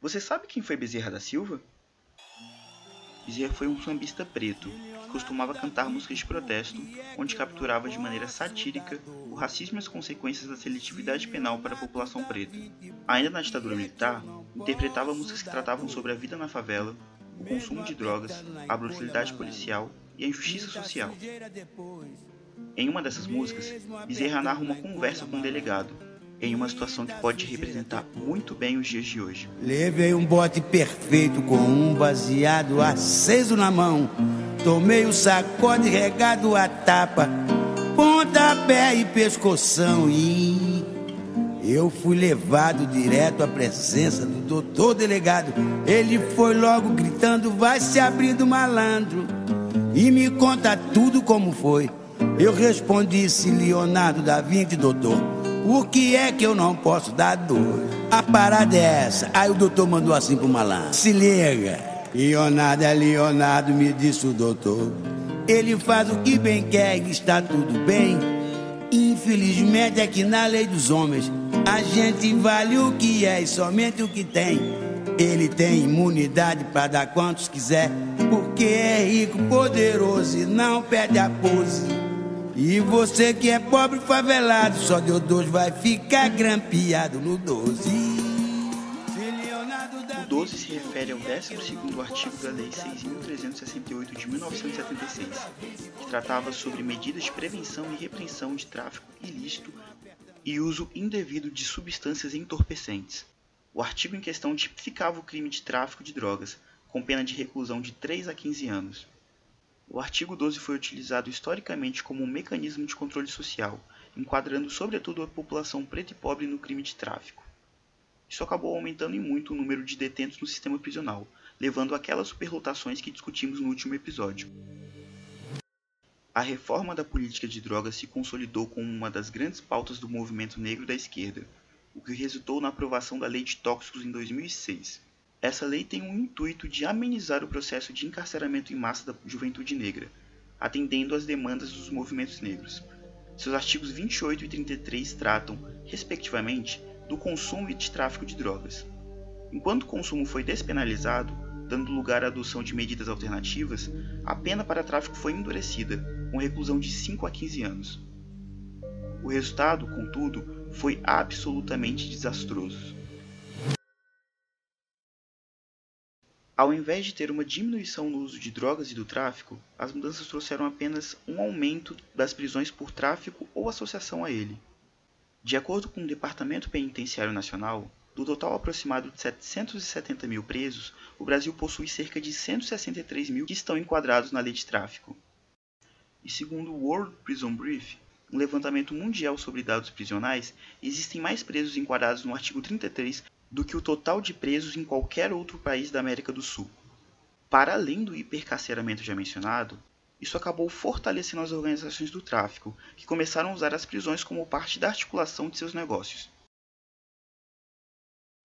Você sabe quem foi Bezerra da Silva? Bezerra foi um sambista preto que costumava cantar músicas de protesto, onde capturava de maneira satírica o racismo e as consequências da seletividade penal para a população preta. Ainda na ditadura militar, interpretava músicas que tratavam sobre a vida na favela, o consumo de drogas, a brutalidade policial e a injustiça social. Em uma dessas músicas, Bezerra narra uma conversa com um delegado, em uma situação que pode representar muito bem os dias de hoje. Levei um bote perfeito com um baseado aceso na mão. Tomei o sacode regado a tapa, pontapé e pescoção e eu fui levado direto à presença do doutor delegado. Ele foi logo gritando: vai se abrindo malandro e me conta tudo como foi. Eu respondi: se Leonardo da Vinci, doutor. O que é que eu não posso dar dor? A parada é essa. Aí o doutor mandou assim pro malandro. Se liga. Leonardo é Leonardo, me disse o doutor. Ele faz o que bem quer e está tudo bem. Infelizmente é que na lei dos homens a gente vale o que é e somente o que tem. Ele tem imunidade para dar quantos quiser, porque é rico, poderoso e não perde a pose. E você que é pobre favelado, só Deus dois vai ficar grampeado no 12. O 12 se refere ao 12 artigo da Lei 6.368 de 1976, que tratava sobre medidas de prevenção e repreensão de tráfico ilícito e uso indevido de substâncias entorpecentes. O artigo em questão tipificava o crime de tráfico de drogas, com pena de reclusão de 3 a 15 anos. O artigo 12 foi utilizado historicamente como um mecanismo de controle social, enquadrando sobretudo a população preta e pobre no crime de tráfico. Isso acabou aumentando em muito o número de detentos no sistema prisional, levando àquelas superlotações que discutimos no último episódio. A reforma da política de drogas se consolidou como uma das grandes pautas do movimento negro da esquerda, o que resultou na aprovação da Lei de Tóxicos em 2006. Essa lei tem o intuito de amenizar o processo de encarceramento em massa da juventude negra, atendendo às demandas dos movimentos negros. Seus artigos 28 e 33 tratam, respectivamente, do consumo e de tráfico de drogas. Enquanto o consumo foi despenalizado, dando lugar à adoção de medidas alternativas, a pena para tráfico foi endurecida, com reclusão de 5 a 15 anos. O resultado, contudo, foi absolutamente desastroso. Ao invés de ter uma diminuição no uso de drogas e do tráfico, as mudanças trouxeram apenas um aumento das prisões por tráfico ou associação a ele. De acordo com o Departamento Penitenciário Nacional, do total aproximado de 770 mil presos, o Brasil possui cerca de 163 mil que estão enquadrados na lei de tráfico. E segundo o World Prison Brief, um levantamento mundial sobre dados prisionais, existem mais presos enquadrados no artigo 33 do que o total de presos em qualquer outro país da América do Sul. Para além do hipercarceramento já mencionado, isso acabou fortalecendo as organizações do tráfico, que começaram a usar as prisões como parte da articulação de seus negócios.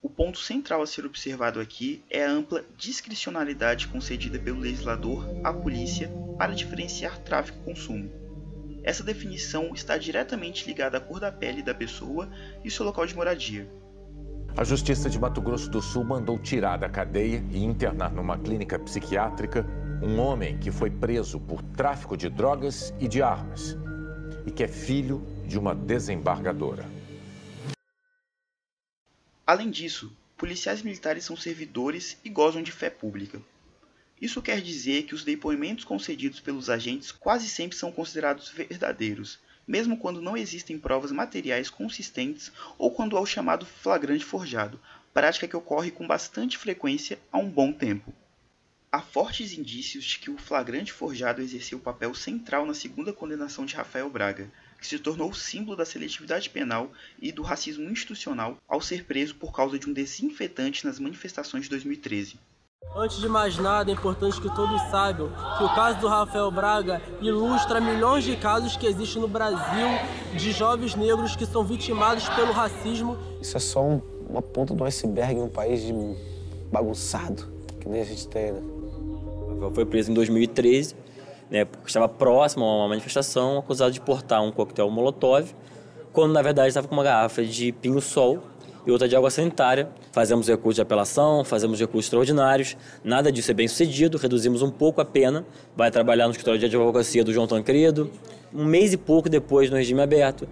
O ponto central a ser observado aqui é a ampla discricionalidade concedida pelo legislador à polícia para diferenciar tráfico e consumo. Essa definição está diretamente ligada à cor da pele da pessoa e seu local de moradia. A Justiça de Mato Grosso do Sul mandou tirar da cadeia e internar numa clínica psiquiátrica um homem que foi preso por tráfico de drogas e de armas e que é filho de uma desembargadora. Além disso, policiais militares são servidores e gozam de fé pública. Isso quer dizer que os depoimentos concedidos pelos agentes quase sempre são considerados verdadeiros, mesmo quando não existem provas materiais consistentes ou quando há o chamado flagrante forjado, prática que ocorre com bastante frequência há um bom tempo. Há fortes indícios de que o flagrante forjado exerceu papel central na segunda condenação de Rafael Braga, que se tornou símbolo da seletividade penal e do racismo institucional ao ser preso por causa de um desinfetante nas manifestações de 2013. Antes de mais nada, é importante que todos saibam que o caso do Rafael Braga ilustra milhões de casos que existem no Brasil de jovens negros que são vitimados pelo racismo. Isso é só um, uma ponta do iceberg em um país de bagunçado, que nem a gente tem, né? Rafael foi preso em 2013, né, porque estava próximo a uma manifestação, acusado de portar um coquetel Molotov, quando na verdade estava com uma garrafa de pinho-sol e outra de água sanitária. Fazemos recurso de apelação, fazemos recursos extraordinários, nada disso é bem sucedido, reduzimos um pouco a pena, vai trabalhar no escritório de advocacia do João Tancredo. Um mês e pouco depois, no regime aberto,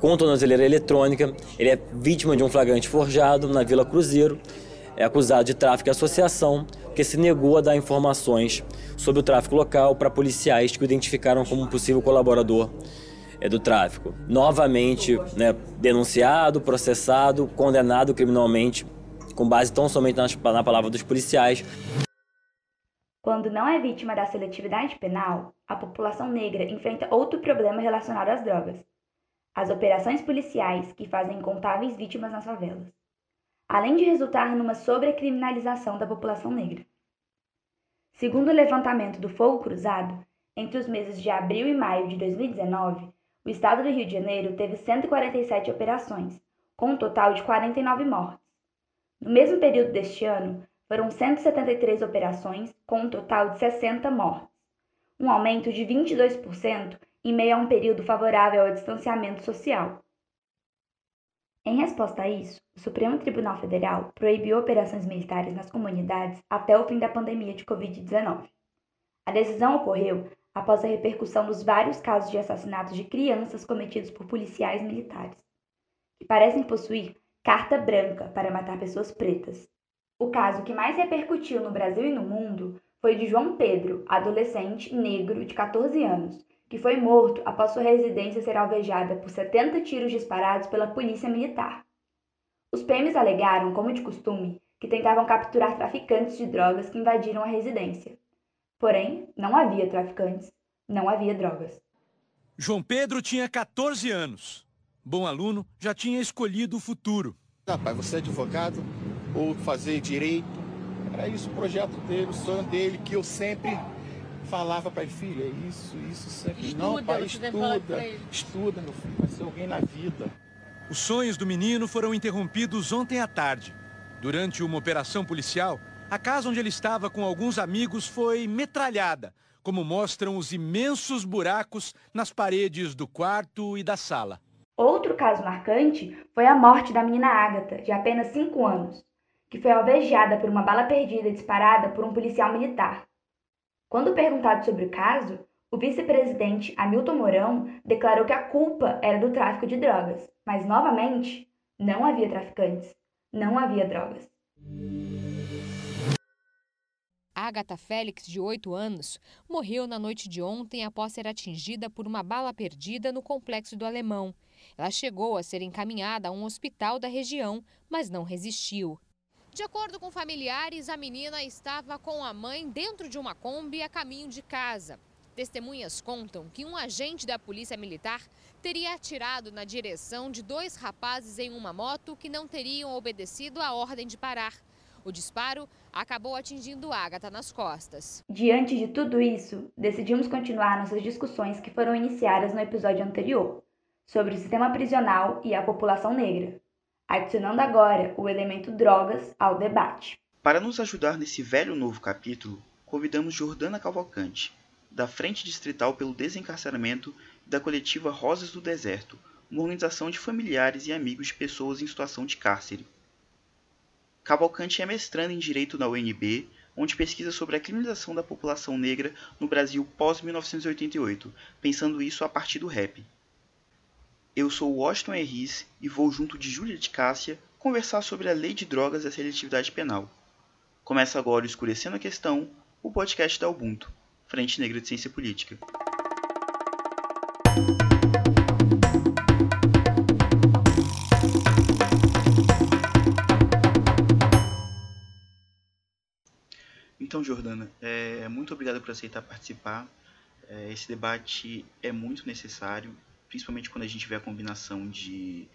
com tornozeleira eletrônica, ele é vítima de um flagrante forjado na Vila Cruzeiro, é acusado de tráfico e associação, porque se negou a dar informações sobre o tráfico local para policiais que o identificaram como possível colaborador é, do tráfico. Novamente né, denunciado, processado, condenado criminalmente, com base tão somente na, na palavra dos policiais. Quando não é vítima da seletividade penal, a população negra enfrenta outro problema relacionado às drogas: as operações policiais que fazem incontáveis vítimas nas favelas, além de resultar numa sobrecriminalização da população negra. Segundo o levantamento do Fogo Cruzado, entre os meses de abril e maio de 2019, o estado do Rio de Janeiro teve 147 operações, com um total de 49 mortes. No mesmo período deste ano, foram 173 operações, com um total de 60 mortes, um aumento de 22% em meio a um período favorável ao distanciamento social. Em resposta a isso, o Supremo Tribunal Federal proibiu operações militares nas comunidades até o fim da pandemia de Covid-19. A decisão ocorreu após a repercussão dos vários casos de assassinatos de crianças cometidos por policiais militares, que parecem possuir carta branca para matar pessoas pretas. O caso que mais repercutiu no Brasil e no mundo foi de João Pedro, adolescente negro de 14 anos, que foi morto após sua residência ser alvejada por 70 tiros disparados pela polícia militar. Os PMs alegaram, como de costume, que tentavam capturar traficantes de drogas que invadiram a residência. Porém, não havia traficantes, não havia drogas. João Pedro tinha 14 anos. Bom aluno, já tinha escolhido o futuro. Rapaz, você é advogado ou fazer direito? Era isso o projeto dele, o sonho dele, que eu sempre falava para ele, filho, é isso, isso, sempre. Estuda, não, pai, estuda, estuda, meu filho, vai ser alguém na vida. Os sonhos do menino foram interrompidos ontem à tarde. Durante uma operação policial, a casa onde ele estava com alguns amigos foi metralhada, como mostram os imensos buracos nas paredes do quarto e da sala. Outro caso marcante foi a morte da menina Ágata, de apenas 5 anos, que foi alvejada por uma bala perdida disparada por um policial militar. Quando perguntado sobre o caso, o vice-presidente Hamilton Mourão declarou que a culpa era do tráfico de drogas, mas novamente, não havia traficantes, não havia drogas. Agatha Félix, de 8 anos, morreu na noite de ontem após ser atingida por uma bala perdida no complexo do Alemão. Ela chegou a ser encaminhada a um hospital da região, mas não resistiu. De acordo com familiares, a menina estava com a mãe dentro de uma Kombi a caminho de casa. Testemunhas contam que um agente da Polícia Militar teria atirado na direção de dois rapazes em uma moto que não teriam obedecido a ordem de parar. O disparo acabou atingindo Agatha nas costas. Diante de tudo isso, decidimos continuar nossas discussões que foram iniciadas no episódio anterior, sobre o sistema prisional e a população negra, adicionando agora o elemento drogas ao debate. Para nos ajudar nesse velho novo capítulo, convidamos Jordana Cavalcante, da Frente Distrital pelo Desencarceramento e da coletiva Rosas do Deserto, uma organização de familiares e amigos de pessoas em situação de cárcere. Cavalcante é mestrando em Direito na UNB, onde pesquisa sobre a criminalização da população negra no Brasil pós-1988, pensando isso a partir do rap. Eu sou Washington Herris e vou junto de Júlia de Cássia conversar sobre a lei de drogas e a seletividade penal. Começa agora o Escurecendo a Questão, o podcast da Ubuntu, Frente Negra de Ciência Política. Jordana, é, muito obrigado por aceitar participar. É, esse debate é muito necessário, principalmente quando a gente vê a combinação de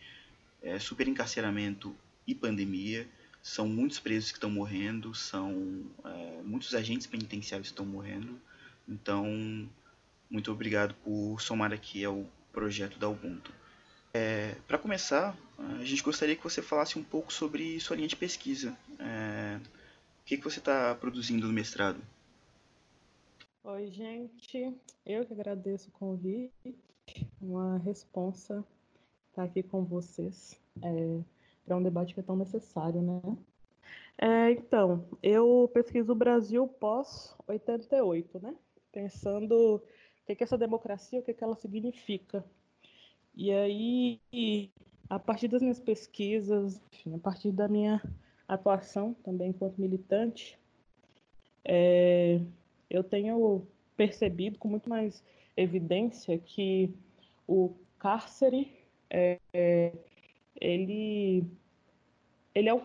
é, superencarceramento e pandemia. São muitos presos que estão morrendo, são é, muitos agentes penitenciários que estão morrendo. Então, muito obrigado por somar aqui ao projeto da Ubuntu. É, Para começar, a gente gostaria que você falasse um pouco sobre sua linha de pesquisa. É, o que, que você está produzindo no mestrado? Oi, gente. Eu que agradeço o convite. Uma responsa estar aqui com vocês. É, para um debate que é tão necessário, né? É, então, eu pesquiso o Brasil pós 88, né? Pensando o que, que é essa democracia, o que, que ela significa. E aí, a partir das minhas pesquisas, enfim, a partir da minha atuação também enquanto militante, é, eu tenho percebido com muito mais evidência que o cárcere é, ele, ele, é o,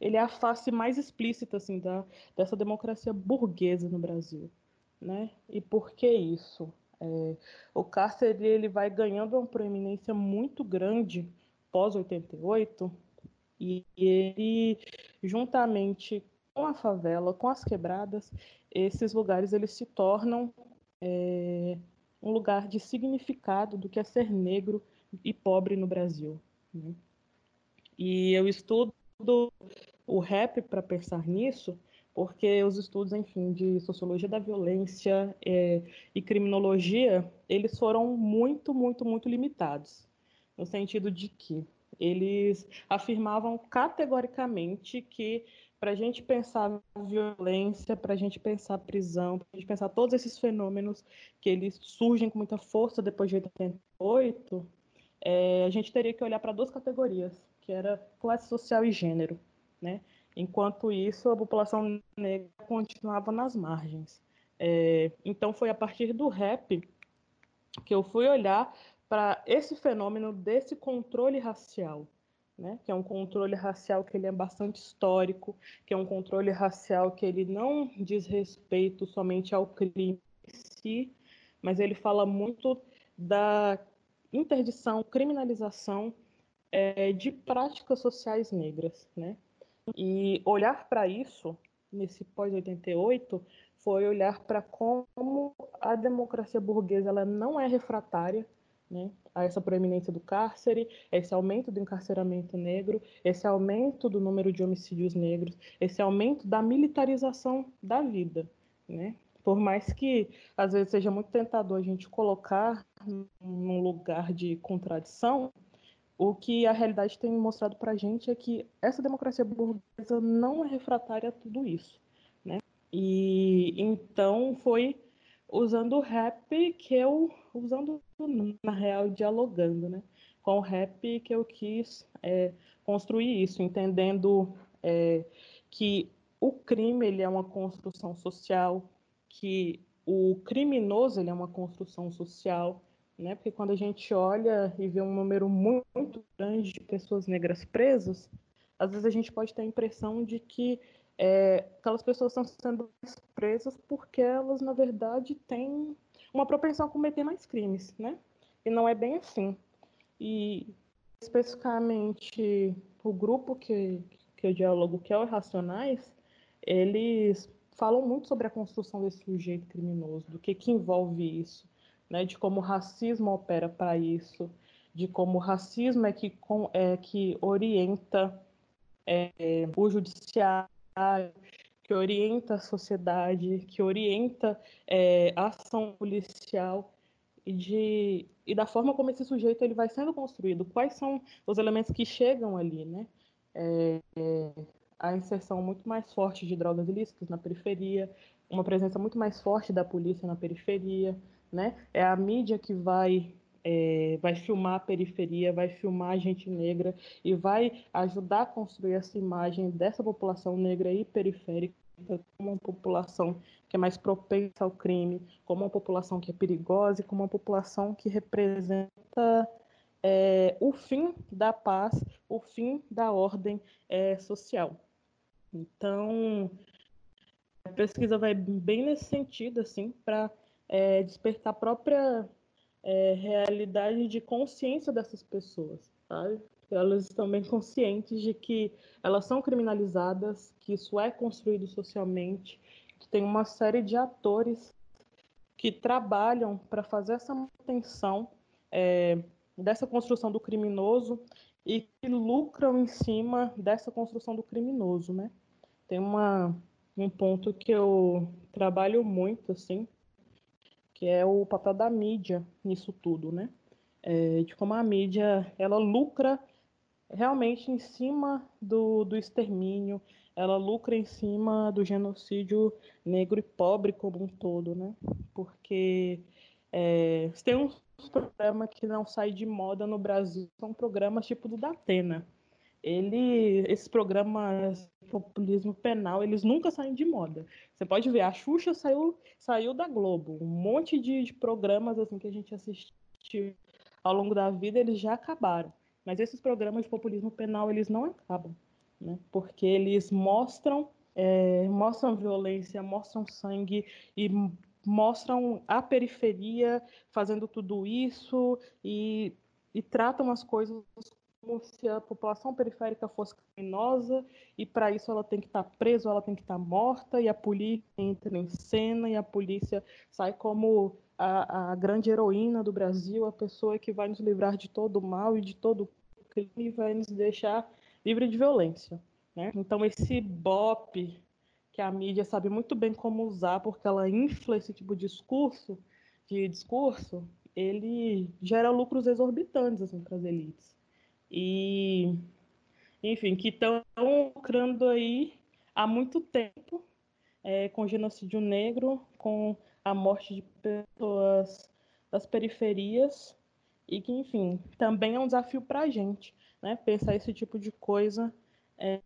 ele é a face mais explícita assim, da, dessa democracia burguesa no Brasil. Né? E por que isso? É, o cárcere ele vai ganhando uma proeminência muito grande pós 88 e ele juntamente com a favela, com as quebradas, esses lugares eles se tornam é, um lugar de significado do que é ser negro e pobre no Brasil. Né? E eu estudo o rap para pensar nisso, porque os estudos, enfim, de sociologia da violência é, e criminologia, eles foram muito, muito, muito limitados, no sentido de que eles afirmavam categoricamente que para a gente pensar violência, para a gente pensar prisão, para a gente pensar todos esses fenômenos que eles surgem com muita força depois de 88, é, a gente teria que olhar para duas categorias, que era classe social e gênero, né? Enquanto isso, a população negra continuava nas margens. É, então, foi a partir do rap que eu fui olhar para esse fenômeno desse controle racial, né? que é um controle racial que ele é bastante histórico, que é um controle racial que ele não diz respeito somente ao crime em si, mas ele fala muito da interdição, criminalização é, de práticas sociais negras, né? E olhar para isso nesse pós-88 foi olhar para como a democracia burguesa ela não é refratária né, a essa proeminência do cárcere, esse aumento do encarceramento negro, esse aumento do número de homicídios negros, esse aumento da militarização da vida. Né? Por mais que às vezes seja muito tentador a gente colocar num lugar de contradição, o que a realidade tem mostrado para a gente é que essa democracia burguesa não é refratária a tudo isso. Né? E então foi usando o rap que eu usando na real dialogando né? Com o rap que eu quis é, construir isso entendendo é, que o crime ele é uma construção social que o criminoso ele é uma construção social né? Porque quando a gente olha e vê um número muito grande de pessoas negras presas às vezes a gente pode ter a impressão de que é, aquelas pessoas estão sendo presas porque elas, na verdade, têm uma propensão a cometer mais crimes, né? E não é bem assim. E, especificamente, o grupo que, que eu dialogo, que é o Racionais, eles falam muito sobre a construção desse sujeito criminoso, do que, que envolve isso, né? de como o racismo opera para isso, de como o racismo é que, é, que orienta é, o judiciário, que orienta a sociedade, que orienta é, a ação policial e, de, e da forma como esse sujeito ele vai sendo construído, quais são os elementos que chegam ali, né? É, é, a inserção muito mais forte de drogas ilícitas na periferia, uma presença muito mais forte da polícia na periferia, né? É a mídia que vai é, vai filmar a periferia, vai filmar a gente negra e vai ajudar a construir essa imagem dessa população negra e periférica como uma população que é mais propensa ao crime, como uma população que é perigosa e como uma população que representa é, o fim da paz, o fim da ordem é, social. Então, a pesquisa vai bem nesse sentido, assim, para é, despertar a própria é, realidade de consciência dessas pessoas, sabe? Elas estão bem conscientes de que elas são criminalizadas, que isso é construído socialmente, que tem uma série de atores que trabalham para fazer essa manutenção é, dessa construção do criminoso e que lucram em cima dessa construção do criminoso, né? Tem uma, um ponto que eu trabalho muito, assim, que é o papel da mídia nisso tudo, né? É, de como a mídia ela lucra realmente em cima do, do extermínio, ela lucra em cima do genocídio negro e pobre como um todo, né? Porque é, tem um programa que não sai de moda no Brasil, são programas tipo do Datena. Ele, esses programas de populismo penal, eles nunca saem de moda. Você pode ver, a Xuxa saiu, saiu da Globo. Um monte de, de programas assim que a gente assistiu ao longo da vida, eles já acabaram. Mas esses programas de populismo penal, eles não acabam, né? Porque eles mostram é, mostram violência, mostram sangue e mostram a periferia fazendo tudo isso e, e tratam as coisas como se a população periférica fosse criminosa e para isso ela tem que estar tá presa, ela tem que estar tá morta e a polícia entra em cena e a polícia sai como a, a grande heroína do Brasil, a pessoa que vai nos livrar de todo o mal e de todo o crime e vai nos deixar livre de violência. Né? Então esse BOP que a mídia sabe muito bem como usar, porque ela infla esse tipo de discurso, de discurso, ele gera lucros exorbitantes assim, para as elites. E, enfim, que estão lucrando aí há muito tempo é, com genocídio negro, com a morte de pessoas das periferias, e que, enfim, também é um desafio para a gente, né? Pensar esse tipo de coisa é,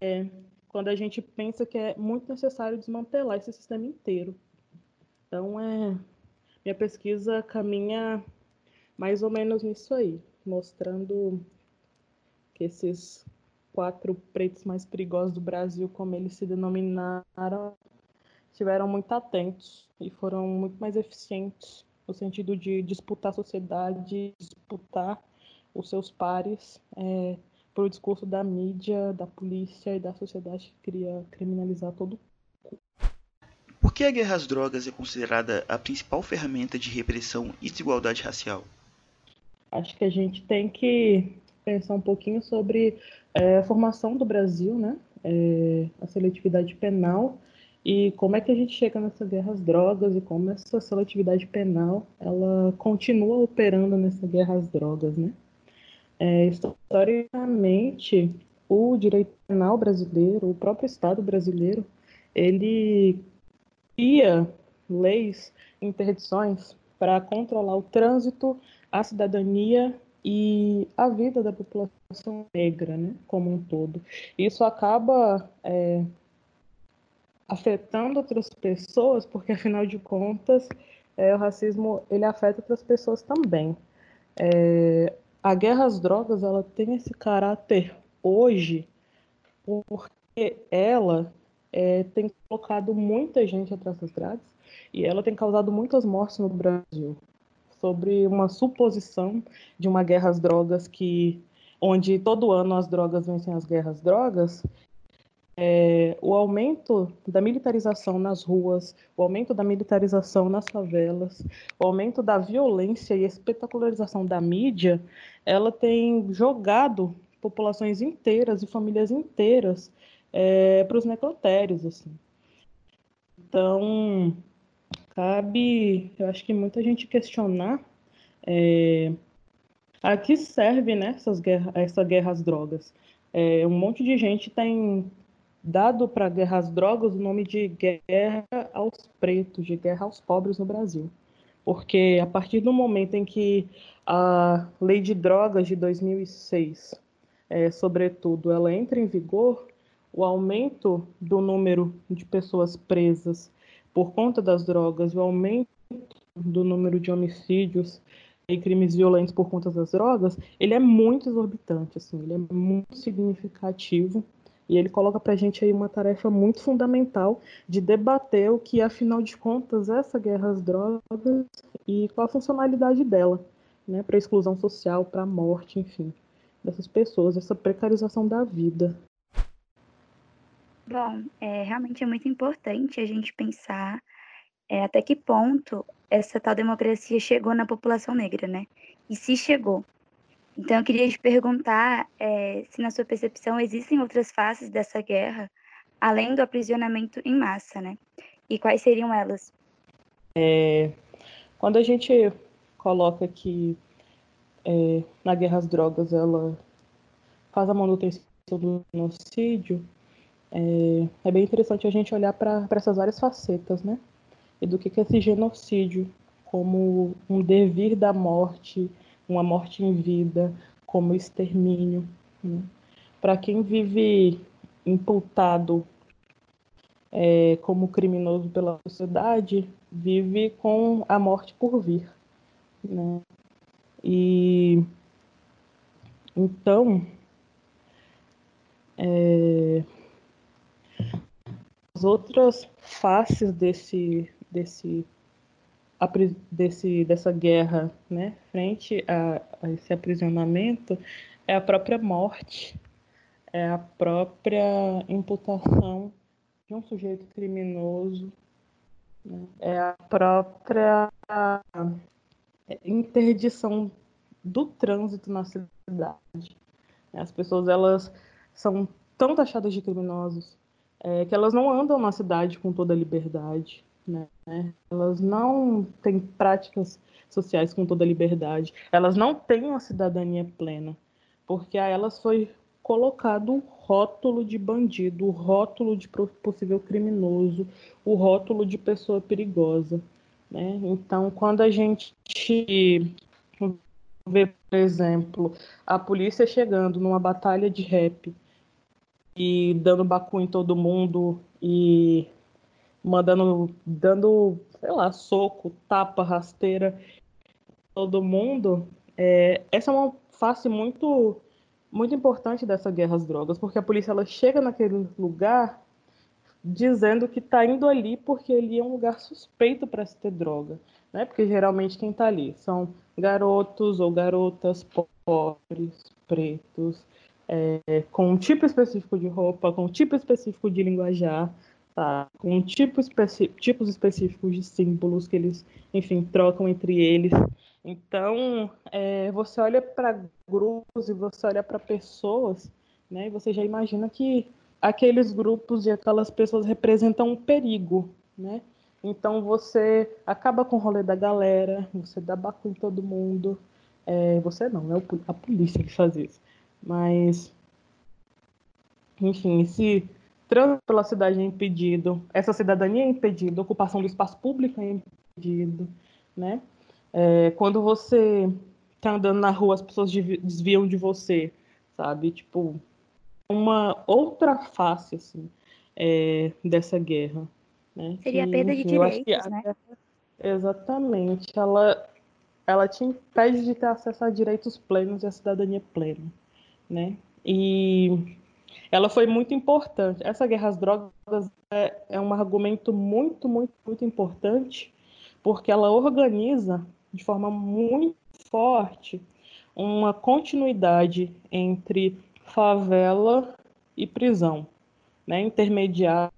é, quando a gente pensa que é muito necessário desmantelar esse sistema inteiro. Então, é, minha pesquisa caminha mais ou menos nisso aí, mostrando que esses quatro pretos mais perigosos do Brasil, como eles se denominaram, estiveram muito atentos e foram muito mais eficientes no sentido de disputar a sociedade, disputar os seus pares, é, para o discurso da mídia, da polícia e da sociedade que queria criminalizar todo Por que a guerra às drogas é considerada a principal ferramenta de repressão e desigualdade racial? Acho que a gente tem que pensar um pouquinho sobre é, a formação do Brasil, né? É, a seletividade penal e como é que a gente chega nessa guerra às drogas e como essa seletividade penal ela continua operando nessa guerra às drogas, né? É, historicamente, o direito penal brasileiro, o próprio Estado brasileiro, ele cria leis, interdições para controlar o trânsito, a cidadania e a vida da população negra, né, como um todo. Isso acaba é, afetando outras pessoas, porque afinal de contas, é, o racismo ele afeta outras pessoas também. É, a guerra às drogas ela tem esse caráter hoje porque ela é, tem colocado muita gente atrás das grades e ela tem causado muitas mortes no Brasil sobre uma suposição de uma guerra às drogas que onde todo ano as drogas vencem as guerras drogas é, o aumento da militarização nas ruas, o aumento da militarização nas favelas, o aumento da violência e a espetacularização da mídia, ela tem jogado populações inteiras e famílias inteiras é, para os necrotérios, assim. Então, cabe, eu acho que muita gente questionar é, a que serve né, essas guerra, essa guerra às drogas. É, um monte de gente tem dado para a guerra às drogas o nome de guerra aos pretos, de guerra aos pobres no Brasil. Porque a partir do momento em que a lei de drogas de 2006, é, sobretudo, ela entra em vigor, o aumento do número de pessoas presas por conta das drogas, o aumento do número de homicídios e crimes violentos por conta das drogas, ele é muito exorbitante, assim, ele é muito significativo e ele coloca para a gente aí uma tarefa muito fundamental de debater o que, afinal de contas, é essa guerra às drogas e qual a funcionalidade dela, né, para a exclusão social, para a morte, enfim, dessas pessoas, essa precarização da vida. Bom, é, realmente é muito importante a gente pensar é, até que ponto essa tal democracia chegou na população negra, né? E se chegou, então, eu queria te perguntar é, se, na sua percepção, existem outras faces dessa guerra, além do aprisionamento em massa, né? E quais seriam elas? É, quando a gente coloca que é, na guerra às drogas ela faz a manutenção do genocídio, é, é bem interessante a gente olhar para essas várias facetas, né? E do que, que é esse genocídio como um devir da morte, uma morte em vida, como extermínio. Né? Para quem vive imputado é, como criminoso pela sociedade, vive com a morte por vir. Né? E então é, outras faces desse, desse, desse, dessa guerra, né, frente a, a esse aprisionamento, é a própria morte, é a própria imputação de um sujeito criminoso, né, é a própria interdição do trânsito na cidade. As pessoas elas são tão taxadas de criminosos é, que elas não andam na cidade com toda a liberdade, né? Elas não têm práticas sociais com toda a liberdade. Elas não têm uma cidadania plena, porque a elas foi colocado o rótulo de bandido, o rótulo de possível criminoso, o rótulo de pessoa perigosa. Né? Então, quando a gente vê, por exemplo, a polícia chegando numa batalha de rap e dando bacu em todo mundo e mandando, dando, sei lá, soco, tapa, rasteira, todo mundo, é, essa é uma face muito, muito importante dessa guerra às drogas, porque a polícia ela chega naquele lugar dizendo que está indo ali porque ali é um lugar suspeito para se ter droga, né? Porque geralmente quem está ali são garotos ou garotas pobres, pretos, é, com um tipo específico de roupa, com um tipo específico de linguajar, tá? com um tipo especi tipos específicos de símbolos que eles, enfim, trocam entre eles. Então, é, você olha para grupos e você olha para pessoas, né? E você já imagina que aqueles grupos e aquelas pessoas representam um perigo, né? Então você acaba com o rolê da galera, você dá baco em todo mundo. É, você não, é a polícia que faz isso. Mas, enfim, esse trânsito pela cidade é impedido, essa cidadania é impedida, ocupação do espaço público é impedido, né? É, quando você tá andando na rua, as pessoas desviam de você, sabe? Tipo, uma outra face, assim, é, dessa guerra. Né? Seria a perda de direitos, né? Exatamente. Ela, ela te impede de ter acesso a direitos plenos e a cidadania plena né? E ela foi muito importante. Essa guerra às drogas é, é um argumento muito, muito, muito importante, porque ela organiza de forma muito forte uma continuidade entre favela e prisão, né, intermediada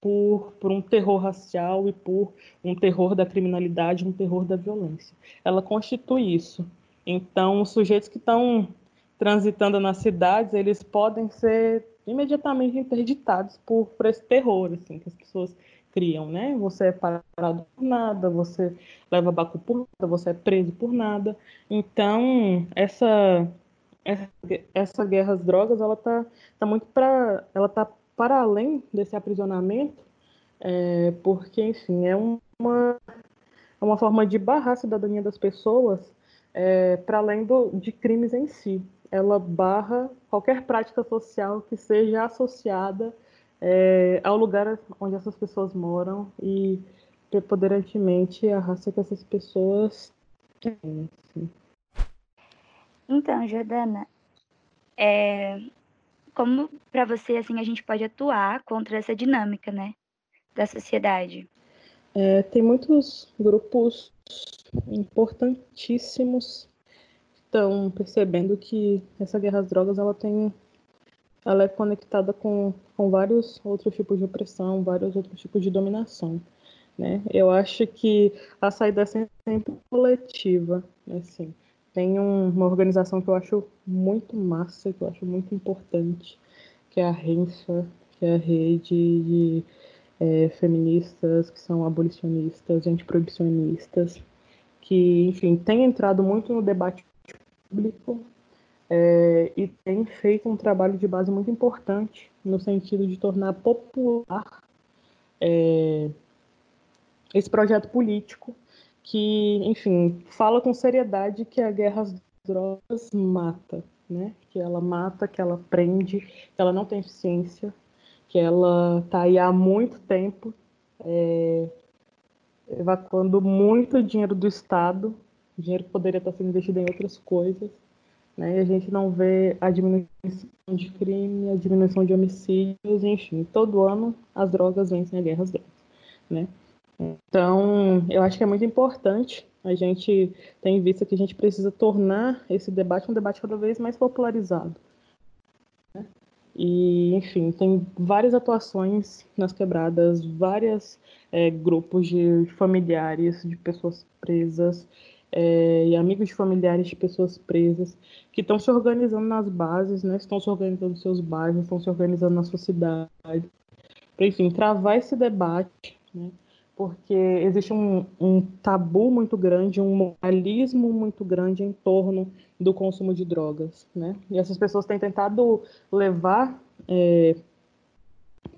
por, por um terror racial e por um terror da criminalidade, um terror da violência. Ela constitui isso. Então, os sujeitos que estão transitando nas cidades, eles podem ser imediatamente interditados por, por esse terror assim, que as pessoas criam, né? Você é parado por nada, você leva baco por nada, você é preso por nada. Então, essa essa, guerra às drogas, ela tá, tá muito para ela tá para além desse aprisionamento, é, porque, enfim, é uma, é uma forma de barrar a cidadania das pessoas é, para além do, de crimes em si ela barra qualquer prática social que seja associada é, ao lugar onde essas pessoas moram e preponderantemente a raça que essas pessoas têm. Assim. Então, Jordana, é, como para você assim a gente pode atuar contra essa dinâmica, né, da sociedade? É, tem muitos grupos importantíssimos estão percebendo que essa guerra às drogas ela tem ela é conectada com, com vários outros tipos de opressão, vários outros tipos de dominação. Né? Eu acho que a saída é sempre coletiva. Assim. Tem um, uma organização que eu acho muito massa, que eu acho muito importante, que é a RENFA, que é a rede de é, feministas que são abolicionistas, antiproibicionistas, que, enfim, tem entrado muito no debate público é, e tem feito um trabalho de base muito importante no sentido de tornar popular é, esse projeto político que, enfim, fala com seriedade que a guerra às drogas mata, né? Que ela mata, que ela prende, que ela não tem eficiência, que ela está aí há muito tempo é, evacuando muito dinheiro do Estado, dinheiro poderia estar sendo investido em outras coisas, né? E a gente não vê a diminuição de crime, a diminuição de homicídios, enfim, todo ano as drogas vencem a guerra às drogas, né? Então, eu acho que é muito importante a gente ter em vista que a gente precisa tornar esse debate um debate cada vez mais popularizado. Né? E, enfim, tem várias atuações nas quebradas, vários é, grupos de familiares de pessoas presas é, e amigos familiares de pessoas presas que estão se organizando nas bases, né? estão se organizando nos seus bairros, estão se organizando na sua cidade, para, enfim, travar esse debate, né? porque existe um, um, tabu muito grande, um moralismo muito grande em torno do consumo de drogas, né? E essas pessoas têm tentado levar é,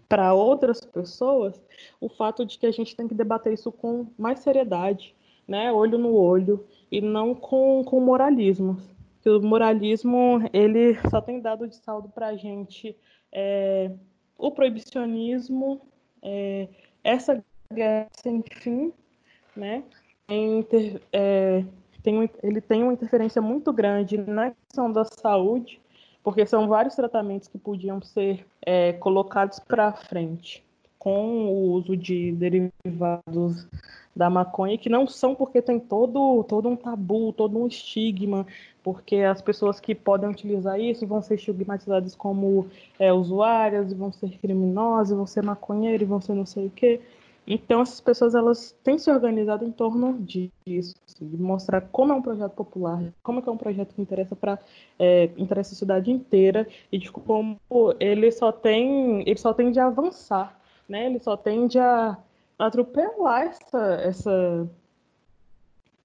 para outras pessoas o fato de que a gente tem que debater isso com mais seriedade, né? Olho no olho e não com, com moralismo. Que o moralismo ele só tem dado de saldo para a gente é, o proibicionismo, é, essa guerra sem fim, né? Inter, é, tem, ele tem uma interferência muito grande na questão da saúde, porque são vários tratamentos que podiam ser é, colocados para frente com o uso de derivados da maconha, que não são porque tem todo, todo um tabu, todo um estigma, porque as pessoas que podem utilizar isso vão ser estigmatizadas como é, usuárias, vão ser criminosas, vão ser maconheiros, vão ser não sei o quê. Então, essas pessoas elas têm se organizado em torno disso, de mostrar como é um projeto popular, como é, é um projeto que interessa para é, interessa a cidade inteira e de como ele só tem ele só tende a avançar, né? Ele só tende a atropelar essa essa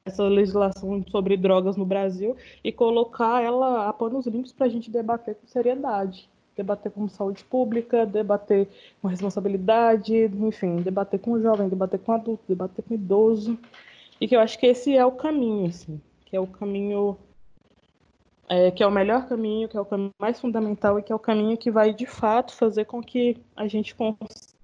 essa legislação sobre drogas no Brasil e colocar ela a panos limpos para a gente debater com seriedade debater com saúde pública, debater com responsabilidade, enfim, debater com jovem, debater com adulto, debater com idoso. E que eu acho que esse é o caminho, assim, que é o caminho é, que é o melhor caminho, que é o caminho mais fundamental e que é o caminho que vai de fato fazer com que a gente consiga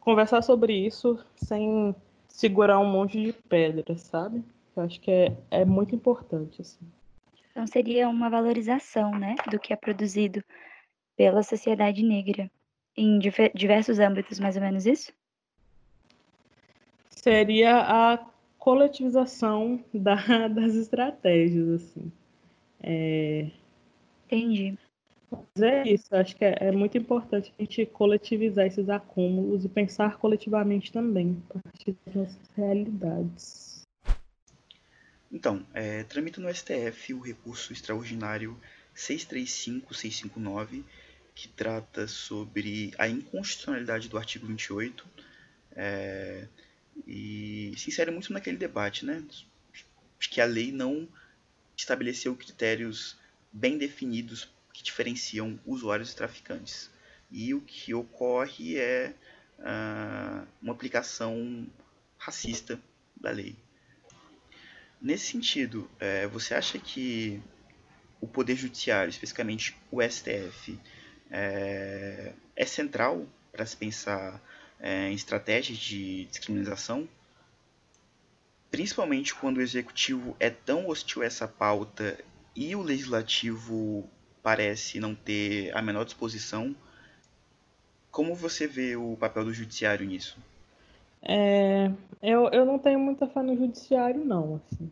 conversar sobre isso sem segurar um monte de pedras, sabe? Eu acho que é, é muito importante, assim. Então seria uma valorização, né, do que é produzido pela sociedade negra em diversos âmbitos, mais ou menos isso? Seria a coletivização da, das estratégias, assim. É... Entendi. É isso, acho que é, é, muito importante a gente coletivizar esses acúmulos e pensar coletivamente também, a partir das nossas realidades. Então, é, tramita no STF o recurso extraordinário 635659 que trata sobre a inconstitucionalidade do artigo 28 é, e se insere muito naquele debate, né? Que a lei não estabeleceu critérios bem definidos que diferenciam usuários e traficantes. E o que ocorre é uh, uma aplicação racista da lei. Nesse sentido, é, você acha que o Poder Judiciário, especificamente o STF, é, é central para se pensar é, em estratégias de discriminação, principalmente quando o executivo é tão hostil a essa pauta e o legislativo parece não ter a menor disposição. Como você vê o papel do judiciário nisso? É, eu, eu não tenho muita fé no judiciário, não. Assim.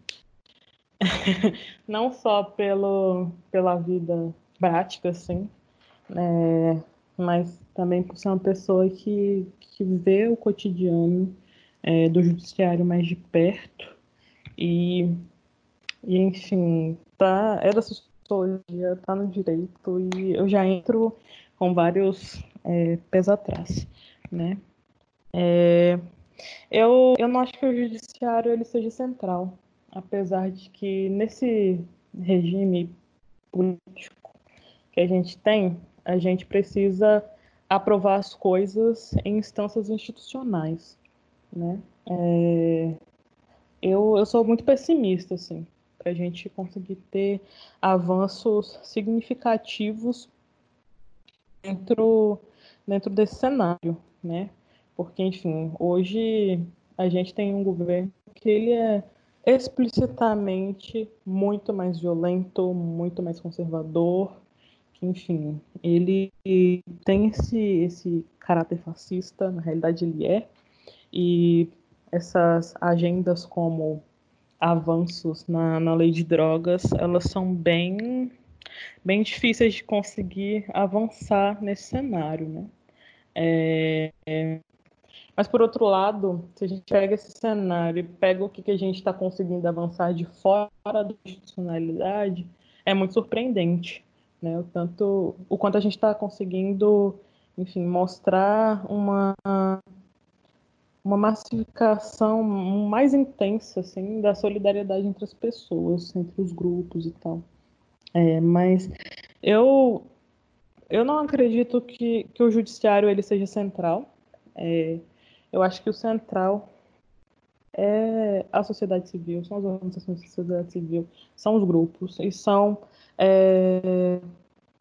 não só pelo, pela vida prática, assim, é, mas também por ser uma pessoa que, que vê o cotidiano é, do judiciário mais de perto e, e enfim, tá, é da sociologia, tá no direito e eu já entro com vários é, pés atrás, né? É, eu, eu não acho que o judiciário ele seja central, apesar de que nesse regime político que a gente tem, a gente precisa aprovar as coisas em instâncias institucionais, né? É, eu, eu sou muito pessimista, assim, a gente conseguir ter avanços significativos dentro, dentro desse cenário, né? Porque, enfim, hoje a gente tem um governo que ele é explicitamente muito mais violento, muito mais conservador, enfim, ele tem esse, esse caráter fascista, na realidade ele é, e essas agendas como avanços na, na lei de drogas, elas são bem, bem difíceis de conseguir avançar nesse cenário, né? É, mas, por outro lado, se a gente pega esse cenário e pega o que, que a gente está conseguindo avançar de fora da institucionalidade, é muito surpreendente. Né? O, tanto, o quanto a gente está conseguindo, enfim, mostrar uma, uma massificação mais intensa assim, da solidariedade entre as pessoas, entre os grupos e tal. É, mas eu, eu não acredito que, que o judiciário ele seja central. É, eu acho que o central é a sociedade civil, são as organizações da sociedade civil, são os grupos, e são. É,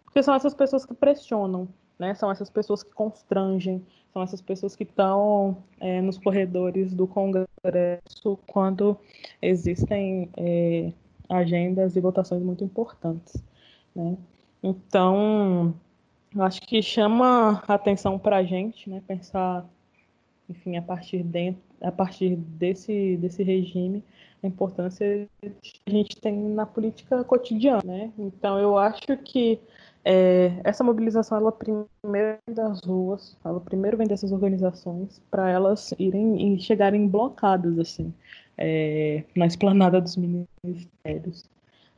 porque são essas pessoas que pressionam, né? São essas pessoas que constrangem, são essas pessoas que estão é, nos corredores do Congresso quando existem é, agendas e votações muito importantes, né? Então, acho que chama atenção para a gente, né? Pensar enfim, a partir, dentro, a partir desse, desse regime, a importância que a gente tem na política cotidiana, né? Então, eu acho que é, essa mobilização, ela primeiro vem das ruas, ela primeiro vem dessas organizações, para elas irem e chegarem blocadas, assim, é, na esplanada dos ministérios,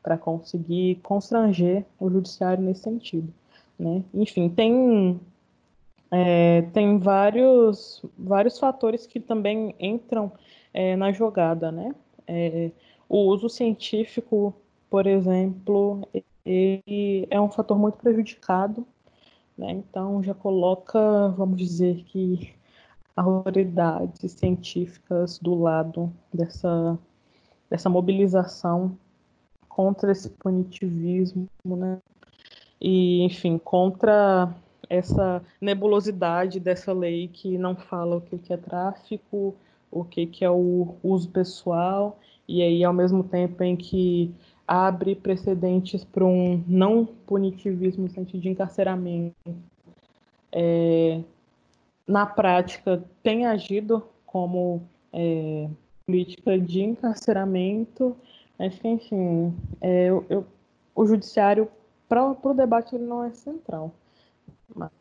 para conseguir constranger o judiciário nesse sentido, né? Enfim, tem é, tem vários, vários fatores que também entram é, na jogada, né? É, o uso científico, por exemplo, ele é um fator muito prejudicado, né? Então já coloca, vamos dizer que autoridades científicas do lado dessa, dessa mobilização contra esse punitivismo, né? E, enfim, contra essa nebulosidade dessa lei que não fala o que é tráfico, o que é o uso pessoal, e aí, ao mesmo tempo em que abre precedentes para um não punitivismo no sentido de encarceramento, é, na prática tem agido como é, política de encarceramento, acho que, enfim, é, eu, eu, o judiciário, para o debate, ele não é central mas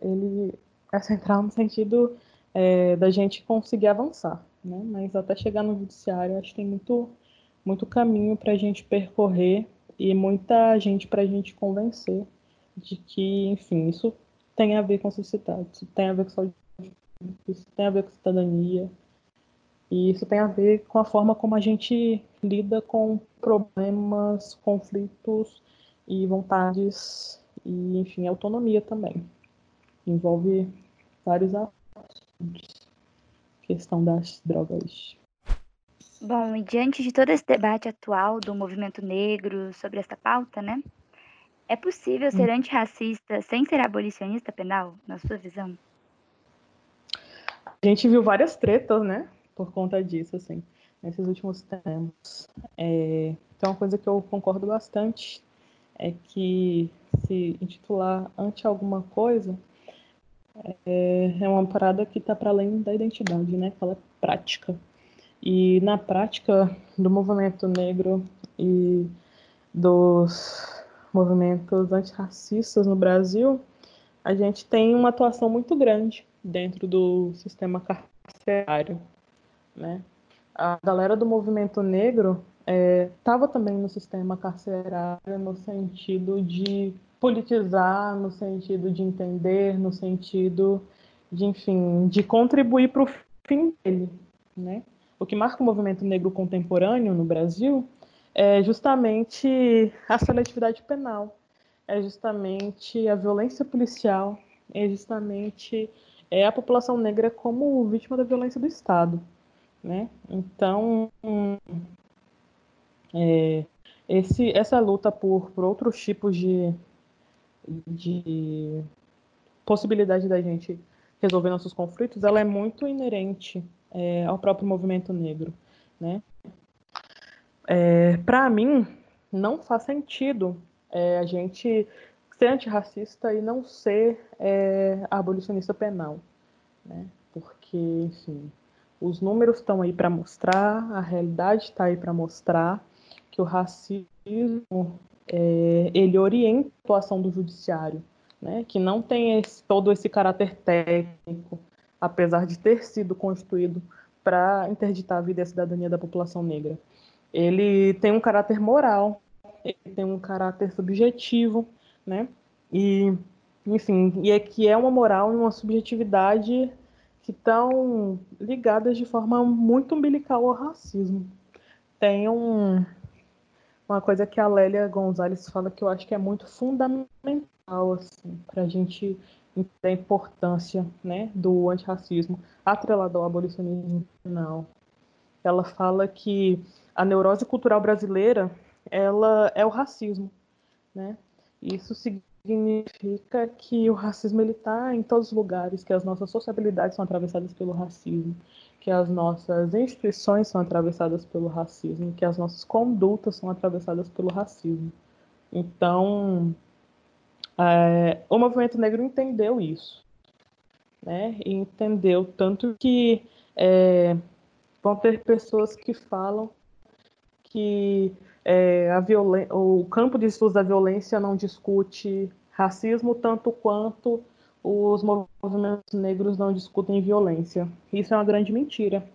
ele é central no sentido é, da gente conseguir avançar, né? Mas até chegar no judiciário, acho que tem muito, muito caminho para a gente percorrer e muita gente para a gente convencer de que, enfim, isso tem a ver com a sociedade, isso tem a ver com saúde, isso tem a ver com cidadania, e isso tem a ver com a forma como a gente lida com problemas, conflitos e vontades e, enfim, autonomia também. Envolve vários assuntos. Questão das drogas. Bom, e diante de todo esse debate atual do movimento negro sobre essa pauta, né? É possível ser hum. antirracista sem ser abolicionista penal, na sua visão? A gente viu várias tretas, né? Por conta disso, assim, nesses últimos tempos. É, então, uma coisa que eu concordo bastante é que se intitular ante alguma coisa é, é uma parada que está para além da identidade, né? Fala prática. E na prática do movimento negro e dos movimentos antirracistas no Brasil, a gente tem uma atuação muito grande dentro do sistema carcerário, né? A galera do movimento negro estava é, também no sistema carcerário no sentido de politizar, no sentido de entender, no sentido de, enfim, de contribuir para o fim dele, né? O que marca o movimento negro contemporâneo no Brasil é justamente a seletividade penal, é justamente a violência policial, é justamente é a população negra como vítima da violência do Estado, né? Então, é, esse, essa luta por, por outros tipos de, de possibilidade da gente resolver nossos conflitos, ela é muito inerente é, ao próprio movimento negro, né? É, Para mim, não faz sentido é, a gente ser antirracista e não ser é, abolicionista penal, né? Porque, enfim, os números estão aí para mostrar, a realidade está aí para mostrar que o racismo é, ele orienta a atuação do judiciário, né? Que não tem esse, todo esse caráter técnico, apesar de ter sido constituído para interditar a vida e a cidadania da população negra. Ele tem um caráter moral, ele tem um caráter subjetivo, né? E, enfim, e é que é uma moral e uma subjetividade que estão ligadas de forma muito umbilical ao racismo. Tem um, uma coisa que a Lélia Gonzalez fala que eu acho que é muito fundamental assim, para a gente entender a importância né, do antirracismo atrelado ao abolicionismo penal. Ela fala que a neurose cultural brasileira ela é o racismo, né? Isso significa que o racismo está em todos os lugares, que as nossas sociabilidades são atravessadas pelo racismo, que as nossas instituições são atravessadas pelo racismo, que as nossas condutas são atravessadas pelo racismo. Então, é, o movimento negro entendeu isso, né? E entendeu tanto que é, vão ter pessoas que falam que é, a o campo de estudos da violência não discute racismo tanto quanto os movimentos negros não discutem violência. Isso é uma grande mentira,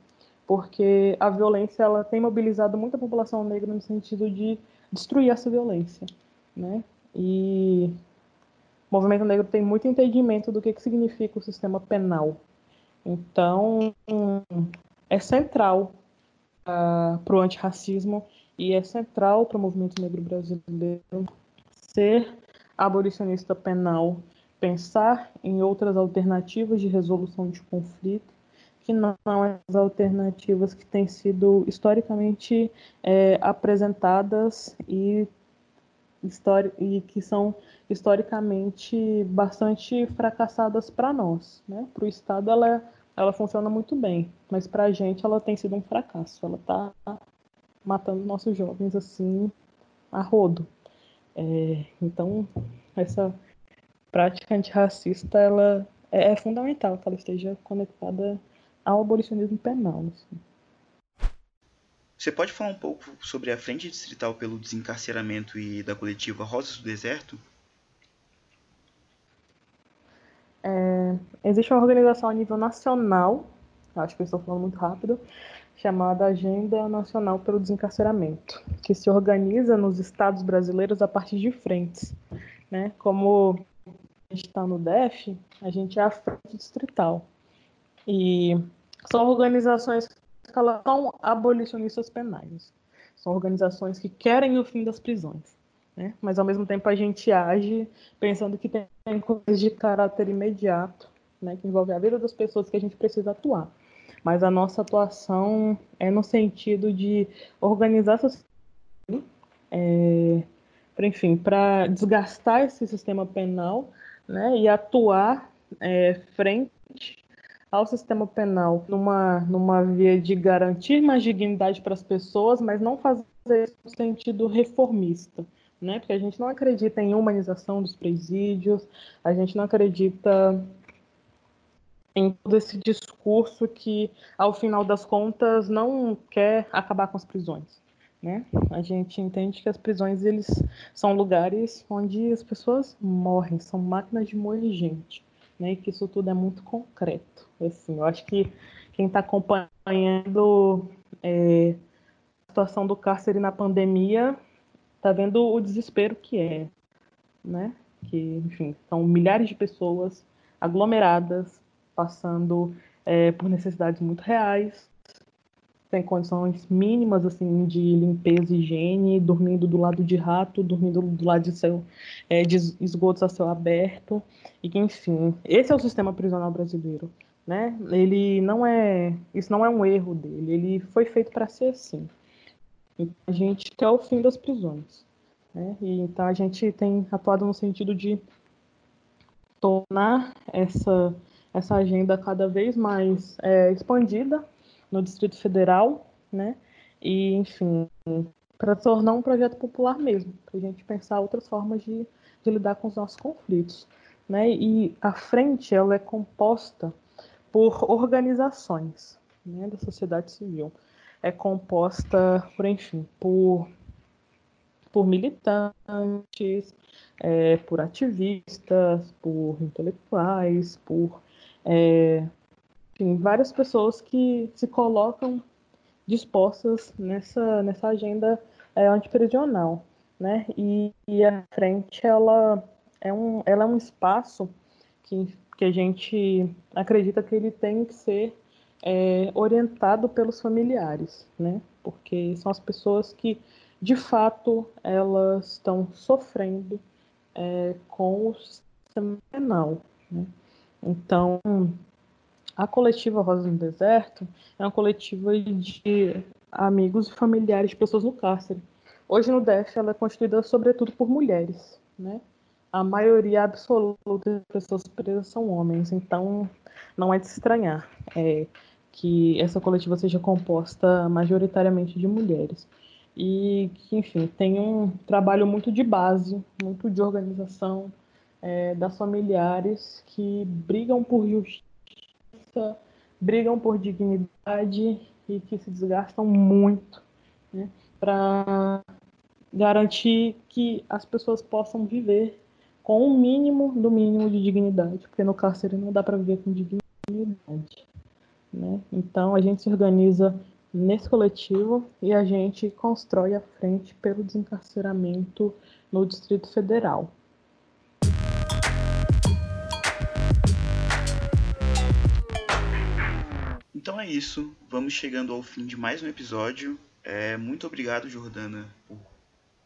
porque a violência ela tem mobilizado muita população negra no sentido de destruir essa violência, né? E o movimento negro tem muito entendimento do que, que significa o sistema penal. Então, é central uh, ah, para o antirracismo e é central para o movimento negro brasileiro ser abolicionista penal, pensar em outras alternativas de resolução de conflito, que não as alternativas que têm sido historicamente é, apresentadas e, e que são historicamente bastante fracassadas para nós. Né? Para o Estado, ela, ela funciona muito bem, mas para a gente ela tem sido um fracasso. Ela está matando nossos jovens assim a rodo. É, então, essa prática antirracista ela é, é, fundamental que ela esteja conectada ao abolicionismo penal. Assim. Você pode falar um pouco sobre a Frente Distrital pelo Desencarceramento e da coletiva Rosas do Deserto? É, existe uma organização a nível nacional, acho que eu estou falando muito rápido, chamada Agenda Nacional pelo Desencarceramento, que se organiza nos estados brasileiros a partir de frentes. Né? Como a gente está no DEF, a gente é a frente distrital. E são organizações que são abolicionistas penais. São organizações que querem o fim das prisões. Né? Mas, ao mesmo tempo, a gente age pensando que tem coisas de caráter imediato, né? que envolve a vida das pessoas que a gente precisa atuar mas a nossa atuação é no sentido de organizar essa é, enfim, para desgastar esse sistema penal né, e atuar é, frente ao sistema penal numa, numa via de garantir mais dignidade para as pessoas, mas não fazer isso no sentido reformista. Né? Porque a gente não acredita em humanização dos presídios, a gente não acredita em todo esse discurso que, ao final das contas, não quer acabar com as prisões. Né? A gente entende que as prisões eles são lugares onde as pessoas morrem, são máquinas de moer gente, né? Que isso tudo é muito concreto. Assim, eu acho que quem está acompanhando é, a situação do cárcere na pandemia está vendo o desespero que é, né? Que, enfim, são milhares de pessoas aglomeradas passando é, por necessidades muito reais, sem condições mínimas assim de limpeza e higiene, dormindo do lado de rato, dormindo do lado de, é, de esgotos a céu aberto, e que, enfim, esse é o sistema prisional brasileiro. Né? Ele não é, isso não é um erro dele, ele foi feito para ser assim. A gente quer o fim das prisões. Né? E, então a gente tem atuado no sentido de tornar essa, essa agenda cada vez mais é, expandida no Distrito Federal, né? E, enfim, para tornar um projeto popular mesmo, para a gente pensar outras formas de, de lidar com os nossos conflitos. Né? E a frente ela é composta por organizações né, da sociedade civil. É composta, por enfim, por, por militantes, é, por ativistas, por intelectuais, por é, enfim, várias pessoas que se colocam dispostas nessa, nessa agenda é, antiprisional. Né? E, e a frente ela é um, ela é um espaço que, que a gente acredita que ele tem que ser é, orientado pelos familiares, né? Porque são as pessoas que, de fato, elas estão sofrendo é, com o sistema penal. Né? Então, a coletiva Rosa no Deserto é uma coletiva de amigos e familiares de pessoas no cárcere. Hoje no DF ela é constituída sobretudo por mulheres, né? A maioria absoluta das pessoas presas são homens, então não é de estranhar é, que essa coletiva seja composta majoritariamente de mulheres e que, enfim, tem um trabalho muito de base, muito de organização é, das familiares que brigam por justiça, brigam por dignidade e que se desgastam muito né, para garantir que as pessoas possam viver com o um mínimo do mínimo de dignidade, porque no cárcere não dá para viver com dignidade. Né? Então a gente se organiza nesse coletivo e a gente constrói a frente pelo desencarceramento no Distrito Federal. Então é isso, vamos chegando ao fim de mais um episódio. É, muito obrigado, Jordana, por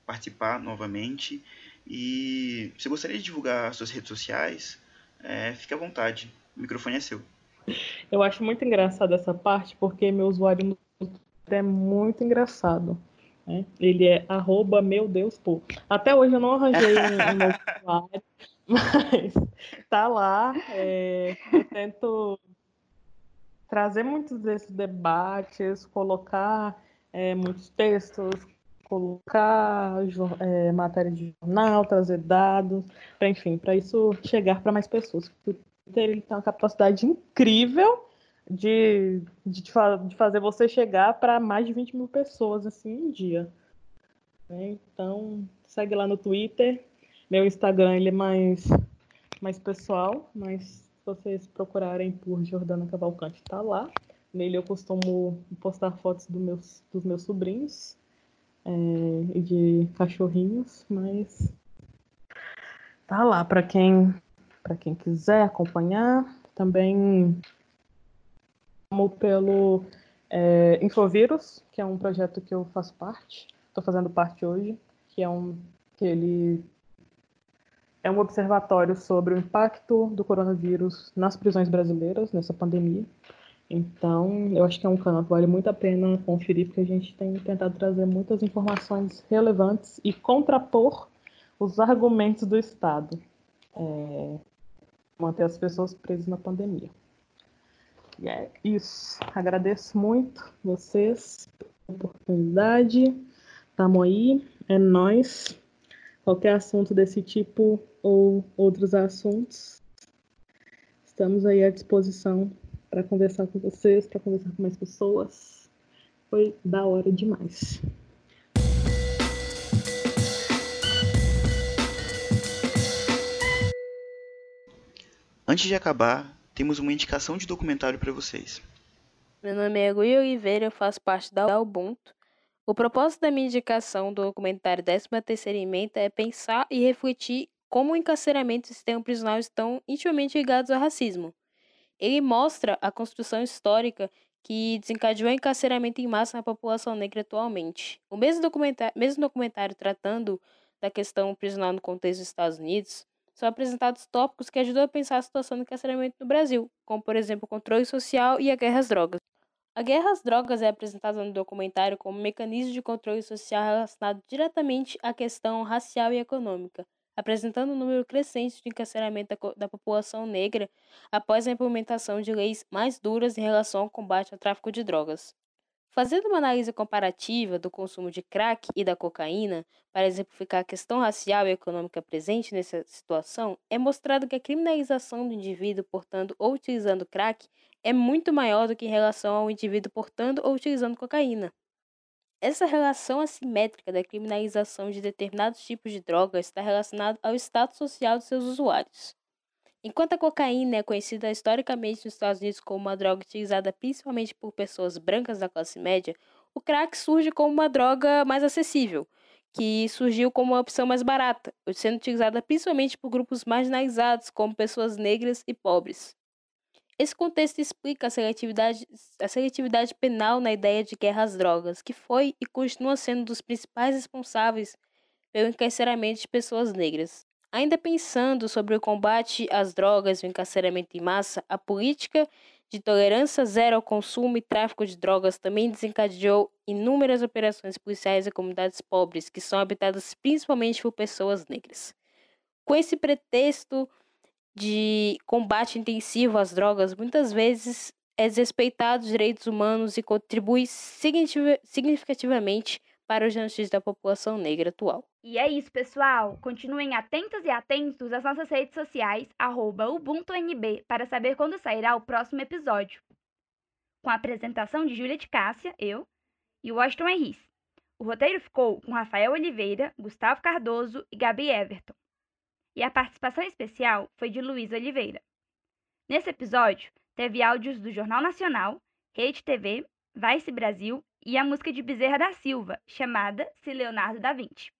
participar novamente. E se gostaria de divulgar suas redes sociais, é, fique à vontade, o microfone é seu. Eu acho muito engraçado essa parte, porque meu usuário é muito engraçado. Né? Ele é arroba meu Deus pô. Até hoje eu não arranjei um, novo usuário, mas tá lá. É, eu tento trazer muitos desses debates, colocar é, muitos textos, colocar é, matéria de jornal, trazer dados, pra, enfim, para isso chegar para mais pessoas. O Twitter ele tem uma capacidade incrível de, de, de fazer você chegar para mais de 20 mil pessoas assim em dia. Né? Então, segue lá no Twitter. Meu Instagram ele é mais, mais pessoal, mas vocês procurarem por Jordana Cavalcante, está lá. Nele eu costumo postar fotos do meus, dos meus sobrinhos é, e de cachorrinhos, mas tá lá para quem para quem quiser acompanhar. Também como pelo é, Infovírus, que é um projeto que eu faço parte, estou fazendo parte hoje, que é um que ele é um observatório sobre o impacto do coronavírus nas prisões brasileiras nessa pandemia. Então, eu acho que é um canal que vale muito a pena conferir, porque a gente tem tentado trazer muitas informações relevantes e contrapor os argumentos do Estado. É, manter as pessoas presas na pandemia. E é isso. Agradeço muito vocês pela oportunidade. Tamo aí, é nós. Qualquer assunto desse tipo ou outros assuntos, estamos aí à disposição para conversar com vocês, para conversar com mais pessoas. Foi da hora demais. Antes de acabar, temos uma indicação de documentário para vocês. Meu nome é Gui Oliveira, eu faço parte da Ubuntu. O propósito da minha indicação do documentário 13ª Emenda é pensar e refletir como o encarceramento e o sistema prisional estão intimamente ligados ao racismo. Ele mostra a construção histórica que desencadeou o encarceramento em massa na população negra atualmente. O mesmo documentário, mesmo documentário tratando da questão prisional no contexto dos Estados Unidos, são apresentados tópicos que ajudam a pensar a situação do encarceramento no Brasil, como por exemplo o controle social e a guerra às drogas. A guerra às drogas é apresentada no documentário como um mecanismo de controle social relacionado diretamente à questão racial e econômica, apresentando um número crescente de encarceramento da, da população negra após a implementação de leis mais duras em relação ao combate ao tráfico de drogas. Fazendo uma análise comparativa do consumo de crack e da cocaína para exemplificar a questão racial e econômica presente nessa situação, é mostrado que a criminalização do indivíduo portando ou utilizando crack é muito maior do que em relação ao indivíduo portando ou utilizando cocaína. Essa relação assimétrica da criminalização de determinados tipos de drogas está relacionada ao status social de seus usuários. Enquanto a cocaína é conhecida historicamente nos Estados Unidos como uma droga utilizada principalmente por pessoas brancas da classe média, o crack surge como uma droga mais acessível, que surgiu como uma opção mais barata, sendo utilizada principalmente por grupos marginalizados, como pessoas negras e pobres. Esse contexto explica a seletividade, a seletividade penal na ideia de guerra às drogas, que foi e continua sendo um dos principais responsáveis pelo encarceramento de pessoas negras. Ainda pensando sobre o combate às drogas e o encarceramento em massa, a política de tolerância zero ao consumo e tráfico de drogas também desencadeou inúmeras operações policiais em comunidades pobres, que são habitadas principalmente por pessoas negras. Com esse pretexto, de combate intensivo às drogas muitas vezes é desrespeitado os direitos humanos e contribui significativamente para o genocídio da população negra atual. E é isso, pessoal. Continuem atentas e atentos às nossas redes sociais, UbuntuNB, para saber quando sairá o próximo episódio. Com a apresentação de Júlia de Cássia, eu, e Washington Henrice. O roteiro ficou com Rafael Oliveira, Gustavo Cardoso e Gabi Everton e a participação especial foi de Luiz Oliveira. Nesse episódio, teve áudios do Jornal Nacional, Rede TV, Vice Brasil e a música de Bezerra da Silva, chamada Se Leonardo da Vinci.